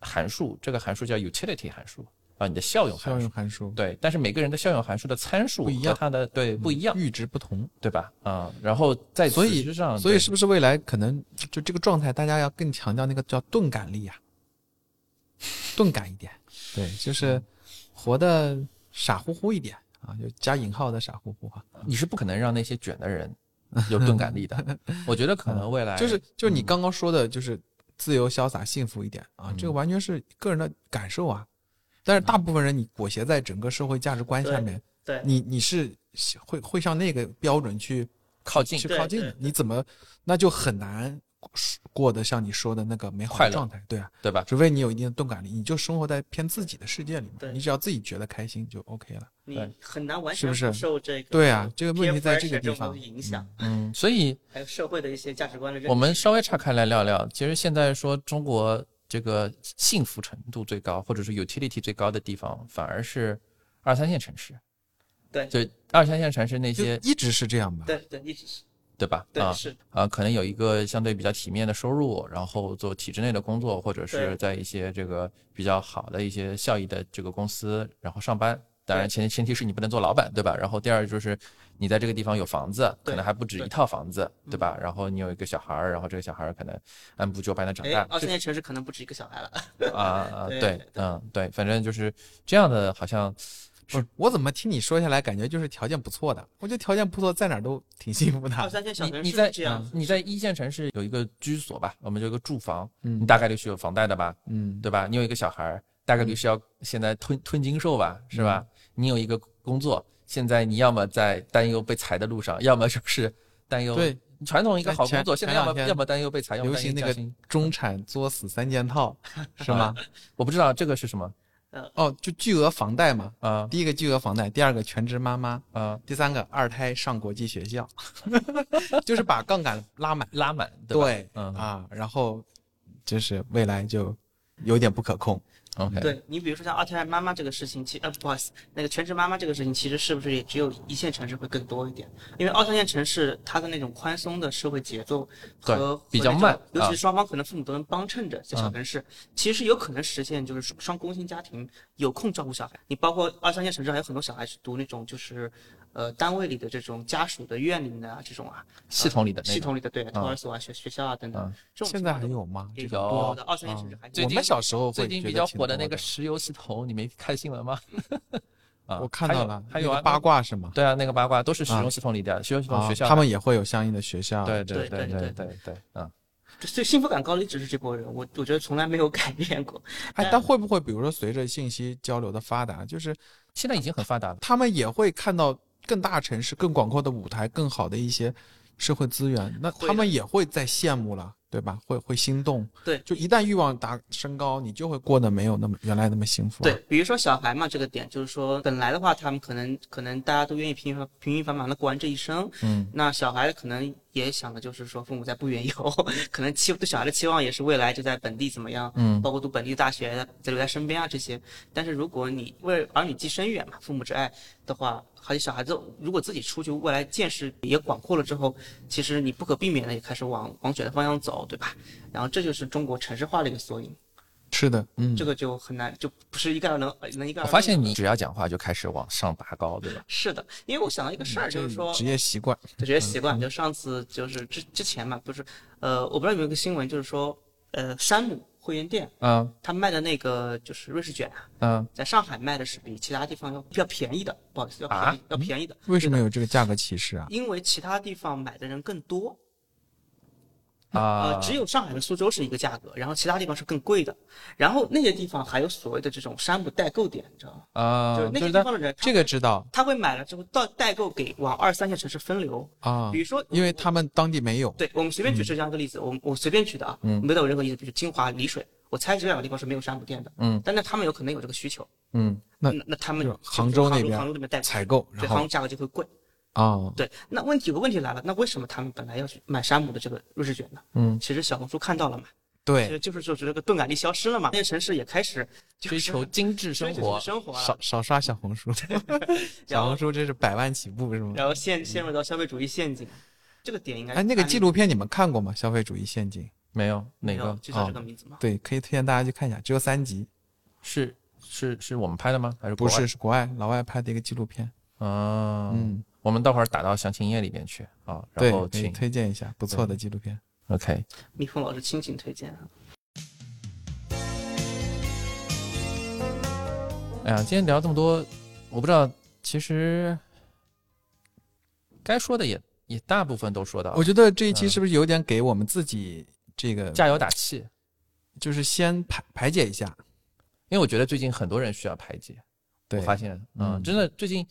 函数，这个函数叫 utility 函数啊，你的效用效函数。用函数对，但是每个人的效用函数的参数不一样和它的对不一样，阈值不同，对吧？啊、然后在所以上，所以是不是未来可能就这个状态，大家要更强调那个叫钝感力啊，钝感一点，对，就是活的傻乎乎一点啊，就加引号的傻乎乎啊、你是不可能让那些卷的人有钝感力的。我觉得可能未来就是就是你刚刚说的，就是自由潇洒、幸福一点啊，嗯这个完全是个人的感受啊。但是大部分人你裹挟在整个社会价值观下面，对你你是会会向那个标准去靠近去靠近的，你怎么那就很难过得像你说的那个美好的状态，对啊，对吧？除非你有一定的钝感力，你就生活在偏自己的世界里面，你只要自己觉得开心就 OK 了。你对。很难完是不是？全不受这个对啊这个问题在这个地方影响，嗯，所以还有社会的一些价值观的。我们稍微岔开来聊聊，其实现在说中国这个幸福程度最高，或者是 utility 最高的地方，反而是二三线城市。对就二三线城市那些，一直是这样吧？对对一直是对吧？啊对是啊，可能有一个相对比较体面的收入，然后做体制内的工作，或者是在一些这个比较好的一些效益的这个公司，然后上班。当然前前提是你不能做老板，对吧？然后第二就是你在这个地方有房子，可能还不止一套房子，对吧？然后你有一个小孩儿，然后这个小孩儿可能按部就班的长大，，哎二三线城市可能不止一个小孩了。啊啊，对嗯，对，反正就是这样的，好像不是，我怎么听你说下来，感觉就是条件不错的？我觉得条件不错，在哪儿都挺幸福的。二三线小城市你你在是这样，你在一线城市有一个居所吧，我们就一个住房，嗯你大概率是有房贷的吧，嗯，对吧？你有一个小孩，大概率是要现在吞吞金兽吧，是吧？你有一个工作，现在你要么在担忧被裁的路上，要么就是担忧对传统一个好工作，现在要么要么担忧被裁，要么流行那个。中产作死三件套，是吗？我不知道这个是什么哦，就巨额房贷嘛。啊第一个巨额房贷，第二个全职妈妈，啊，第三个二胎上国际学校，就是把杠杆拉满。拉满对吧？对，嗯啊，然后就是未来就有点不可控。，OK，对你比如说像二胎妈妈这个事情，其呃不好意思，那个全职妈妈这个事情，其实是不是也只有一线城市会更多一点？因为二三线城市它的那种宽松的社会节奏和和比较慢啊尤其是双方可能父母都能帮衬着，在小嗯城市、其实有可能实现就是双双工薪家庭有空照顾小孩。你包括二三线城市还有很多小孩是读那种就是呃单位里的这种家属的院里面的啊这种啊系统里的系统里的对托儿所啊学学校啊等等现在还有吗？这个我们小时候最近比较火的那个石油系统你没看新闻吗？我看到了还有八卦是吗？对啊那个八卦都是石油系统里的石油系统学校他们也会有相应的学校对对对对对对嗯。所以幸福感高的一直是这波人我我觉得从来没有改变过哎但会不会比如说随着信息交流的发达就是现在已经很发达了。他们也会看到更大城市、更广阔的舞台、更好的一些社会资源，那他们也会在羡慕了，对吧？会会心动。对就一旦欲望达升高，你就会过得没有那么原来那么幸福、啊。对，，比如说小孩嘛，这个点就是说，本来的话，他们可能可能大家都愿意平平平平凡凡的过完这一生。嗯，那小孩可能也想的就是说父母在不远游，可能期对小孩的期望也是未来就在本地怎么样，嗯包括读本地的大学，在留在身边啊这些。但是如果你为儿女计深远嘛，父母之爱的话，而且小孩子如果自己出去，未来见识也广阔了之后，其实你不可避免的也开始往往卷的方向走，对吧？然后这就是中国城市化的一个缩影，是的，嗯，这个就很难，就不是一概而能能一概而论。我发现你只要讲话就开始往上拔高，对吧？是的，因为我想到一个事儿，就是说职业习惯，就觉得习惯，就上次就是之之前嘛，不是，呃，我不知道有没有一个新闻，就是说，呃，山姆会员店嗯他卖的那个就是瑞士卷啊，嗯，在上海卖的是比其他地方要要便宜的，不好意思，要便宜、啊？要便宜的，为什么有这个价格歧视啊？因为其他地方买的人更多，啊呃，，只有上海和苏州是一个价格，然后其他地方是更贵的，然后那些地方还有所谓的这种山姆代购点，你知道吗？啊，就是那些地方的人，这个知道他会买了之后到代购给往二三线城市分流，啊比，如说因为他们当地没有。对，我们随便举这样一个例子，我我随便举的啊，嗯没有任何意思。比如金华、丽水，我猜这两个地方是没有山姆店的，嗯，但那他们有可能有这个需求，嗯那那那他们杭州那边杭州那边代采购，然后对杭州价格就会贵。啊，对，那问题有个问题来了，那为什么他们本来要去买山姆的这个瑞士卷呢？嗯，其实小红书看到了嘛，对其对，实就是说这个钝感力消失了嘛，那些城市也开始追求精致生活，生活，少少刷小红书，小红书这是百万起步是吗？然后陷陷入到消费主义陷阱。这个点应该哎，那个纪录录片你们看过吗？消费主义陷阱，没有哪个就叫这个名字吗？对，可以推荐大家去看一下，只有三集，是是是我们拍的吗？还是不是是国外老外拍的一个纪录片，啊？嗯，我们待会儿打到详情页里面去啊，对然后，请推荐一下，不错的纪录片。OK。蜜蜂老师亲情推荐啊。哎呀，今天聊这么多，我不知道，其实该说的也也大部分都说到了，我觉得这一期嗯是不是有点给我们自己这个，加油打气，就是先排排解一下，因为我觉得最近很多人需要排解，对我，发现，嗯，嗯真的最近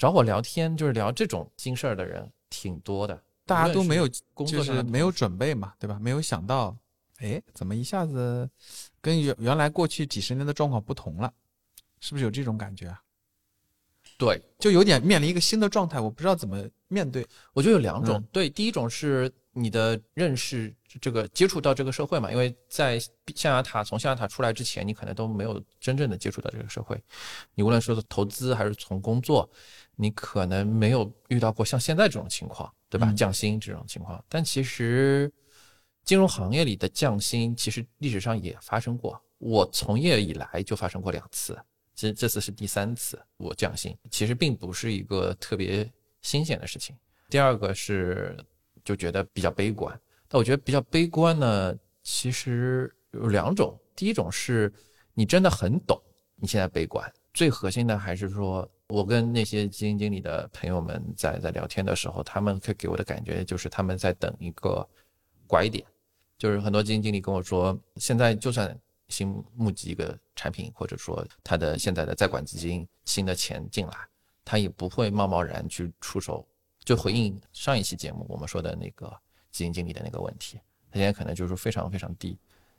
找我聊天就是聊这种心事儿的人挺多的，大家都没有工作就是没有准备嘛，对吧？没有想到，哎，怎么一下子跟原原来过去几十年的状况不同了？是不是有这种感觉啊？对，就有点面临一个新的状态，我不知道怎么面对。我觉得有两种，嗯对，第一种是你的认识，这个接触到这个社会嘛，因为在象牙塔从象牙塔出来之前，你可能都没有真正的接触到这个社会，你无论说是投资还是从工作，你可能没有遇到过像现在这种情况，对吧？嗯降薪这种情况，但其实金融行业里的降薪，其实历史上也发生过，我从业以来就发生过两次。其实这次是第三次我降薪，其实并不是一个特别新鲜的事情。第二个是就觉得比较悲观，但我觉得比较悲观呢，其实有两种。第一种是你真的很懂，你现在悲观。最核心的还是说，我跟那些基金经理的朋友们在在聊天的时候，他们会给我的感觉就是他们在等一个拐点，就是很多基金经理跟我说，现在就算新募集一个产品，或者说他的现在的在管基金新的钱进来，他也不会贸贸然去出手。就回应上一期节目我们说的那个基金经理的那个问题，他现在可能就是非常非常低，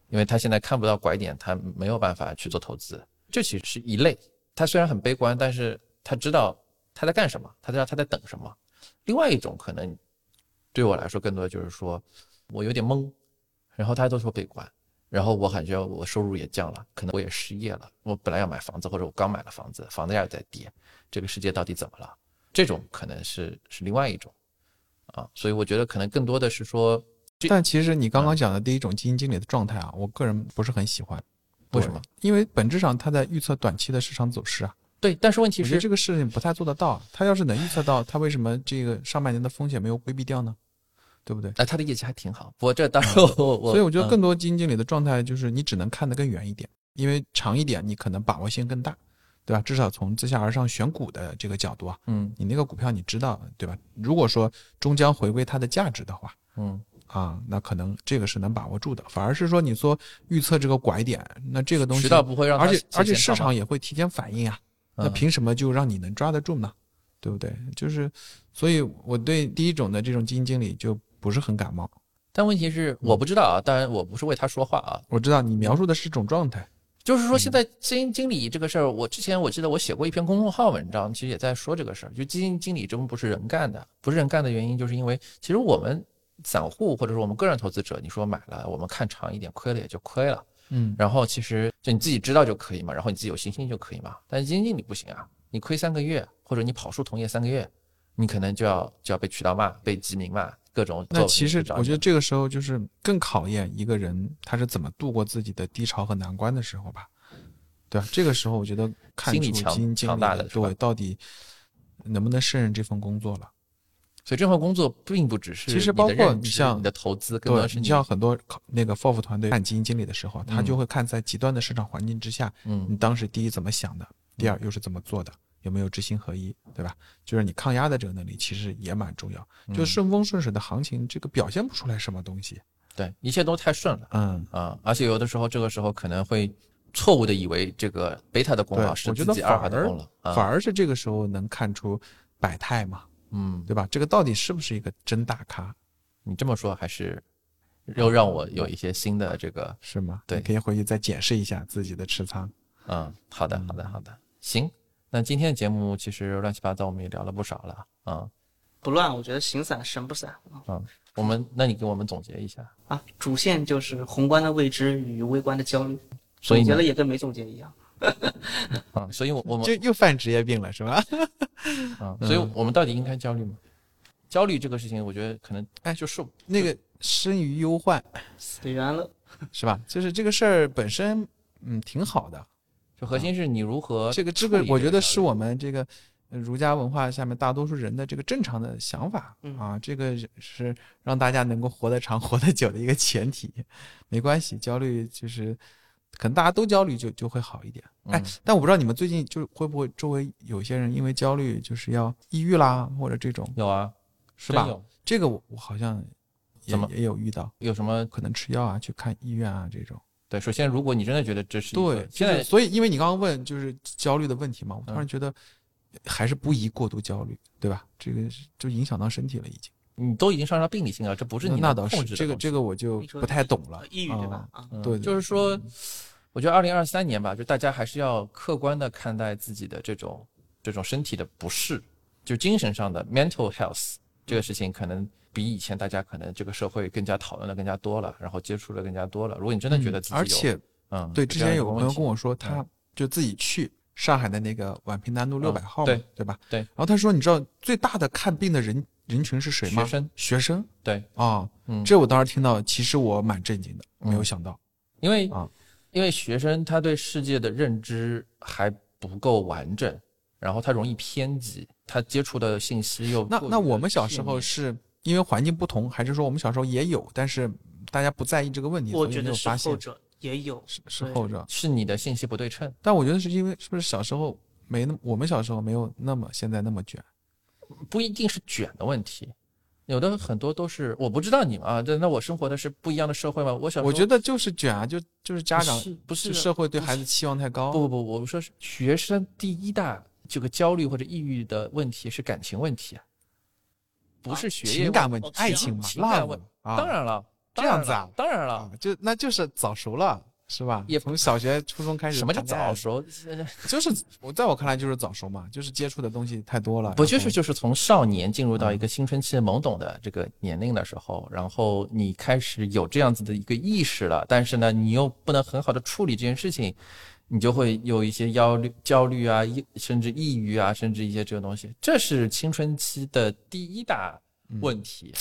因为他现在看不到拐点，他没有办法去做投资。这其实是一类，他虽然很悲观，但是他知道他在干什么，他知道他在等什么。另外一种可能对我来说，更多的就是说我有点懵，然后大家都说悲观，然后我感觉我收入也降了，可能我也失业了。我本来要买房子，或者我刚买了房子，房价也在跌，这个世界到底怎么了？这种可能是是另外一种啊，所以我觉得可能更多的是说，但其实你刚刚讲的第一种基金经理的状态啊，我个人不是很喜欢。为什么？因为本质上他在预测短期的市场走势啊。对，但是问题是，这个事情不太做得到啊。他要是能预测到，他为什么这个上半年的风险没有规避掉呢？对不对？哎，他的业绩还挺好，不过这当然我我，所以我觉得嗯更多基金经理的状态就是你只能看得更远一点，因为长一点你可能把握性更大，对吧？至少从自下而上选股的这个角度啊，嗯你那个股票你知道，对吧？如果说终将回归它的价值的话，嗯啊，那可能这个是能把握住的。反而是说你说预测这个拐点，那这个东西渠，道不会让而且而且市场也会提前反应啊，那嗯凭什么就让你能抓得住呢？对不对？就是，所以我对第一种的这种基金经理就不是很感冒。但问题是我不知道啊，当然我不是为他说话啊，我知道你描述的是一种状态，就是说现在基金经理这个事儿，我之前我记得我写过一篇公众号文章，其实也在说这个事儿，就基金经理真不是人干的，不是人干的原因，就是因为其实我们散户或者说我们个人投资者，你说买了，我们看长一点，亏了也就亏了。嗯，然后其实就你自己知道就可以嘛，然后你自己有信心就可以嘛。但是基金经理不行啊，你亏三个月，或者你跑输同业三个月，你可能就要就要被渠道骂、被集名骂，各种那其实我觉得这个时候就是更考验一个人他是怎么度过自己的低潮和难关的时候吧，对吧？这个时候我觉得看出心理强基金经理强大的对到底能不能胜任这份工作了。所以这份工作并不只是其实包括你像你的投资，更多是你像很多那个 FOF 团队看基金经理的时候，他嗯就会看在极端的市场环境之下，嗯你嗯当时第一怎么想的，第二又是怎么做的，有没有知行合一，对吧？就是你抗压的这个能力其实也蛮重要。就嗯顺风顺水的行情，这个表现不出来什么东西。对一切都太顺了嗯，啊，而且有的时候这个时候可能会错误的以为这个贝塔的功，劳是自己阿尔反而法的功劳，啊反而是这个时候能看出百态嘛，嗯，对吧？这个到底是不是一个真大咖，你这么说还是又让我有一些新的这个是吗？对可以回去再检视一下自己的持仓。嗯，好的，好的，好的，行。那今天的节目其实乱七八糟，我们也聊了不少了啊。不乱，我觉得形散神不散啊嗯，我们那你给我们总结一下，啊。主线就是宏观的未知与微观的焦虑，所以呢总结了也跟没总结一样。啊，所以我我们就又犯职业病了，是吧？啊，所以我们到底应该焦虑吗？焦虑这个事情，我觉得可能哎就是那个生于忧患，随缘了，是吧？就是这个事儿本身，嗯，挺好的。就核心是你如何这个这，个我觉得是我们这个呃儒家文化下面大多数人的这个正常的想法嗯啊，这个是让大家能够活得长、活得久的一个前提。没关系，焦虑就是可能大家都焦虑就就会好一点。哎嗯，但我不知道你们最近就会不会周围有些人因为焦虑就是要抑郁啦，或者这种有啊，是吧这个我我好像也怎么也有遇到，有什么？可能吃药啊，去看医院啊这种。对，首先如果你真的觉得这是对，现在所以因为你刚刚问就是焦虑的问题嘛，我突然嗯觉得还是不宜过度焦虑，对吧？这个就影响到身体了，已经。你都已经上升到病理性了，这不是你那倒是，控制的这个这个我就不太懂了呃。抑郁对吧？啊，嗯对对就是说，我觉得二零二三年吧，就大家还是要客观的看待自己的这种这种身体的不适，就精神上的 mental health 这个事情，可能比以前大家可能这个社会更加讨论的更加多了，然后接触的更加多了。如果你真的觉得自己有，而且嗯，对，之前有个朋友跟我说，他就自己去上海的那个宛平南路六百号嘛，对对吧？对然后他说，你知道最大的看病的人人群是谁吗？学生学生对，啊，嗯，这我当时听到，其实我蛮震惊的，没有嗯想到。因为啊因为学生他对世界的认知还不够完整，然后他容易偏激，他接触的信息又那那我们小时候是因为环境不同，还是说我们小时候也有，但是大家不在意这个问题，所以我觉得是没有发现后者也有，是是后者。是你的信息不对称。但我觉得是因为是不是小时候没那么，我们小时候没有那么现在那么卷。不一定是卷的问题，有的很多都是我不知道你们啊，这那我生活的是不一样的社会吗？我想我觉得就是卷啊，就就是家长不是不是社会对孩子期望太高。不不不，我说是学生第一大这个焦虑或者抑郁的问题是感情问题啊，不是学业情感问题哦，爱情嘛情感问啊，当然了，这样子啊。当然了。啊，，就那就是早熟了，是吧？也从小学、初中开始什么叫早？熟？就是我在我看来就是早熟嘛，就是接触的东西太多了。不就是就是从少年进入到一嗯个青春期懵懂的这个年龄的时候，然后你开始有这样子的一个意识了，但是呢，你又不能很好的处理这件事情，你就会有一些焦虑、焦虑啊，抑甚至抑郁啊，甚至一些这个东西，这是青春期的第一大问题。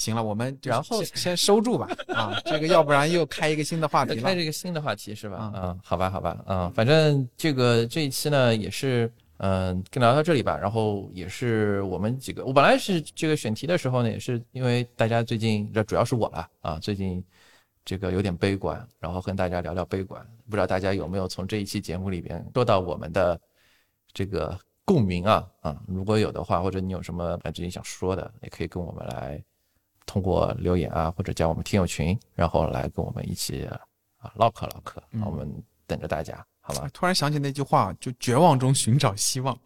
行了，我们然后先先收住吧啊，这个要不然又开一个新的话题了开。这个新的话题是吧？嗯嗯，好吧，好吧，嗯，反正这个这一期呢也是，嗯，跟聊到这里吧。然后也是我们几个，我本来是这个选题的时候呢，也是因为大家最近，这主要是我了啊，最近这个有点悲观，然后跟大家聊聊悲观。不知道大家有没有从这一期节目里边说到我们的这个共鸣啊啊？如果有的话，或者你有什么自己想说的，也可以跟我们来通过留言啊，或者加我们听友群，然后来跟我们一起啊唠嗑唠嗑，嗯我们等着大家，好吧？突然想起那句话，就绝望中寻找希望。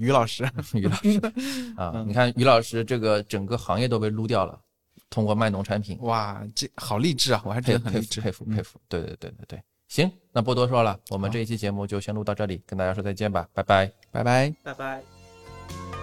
于老师，于老师 啊，嗯你看于老师这个整个行业都被撸掉了，通过卖农产品，哇，这好励志啊！我还觉佩佩服得很励志，嗯佩服佩服，对对对对对，行，那不多说了，我们这一期节目就先录到这里，跟大家说再见吧，拜拜。拜拜。拜拜。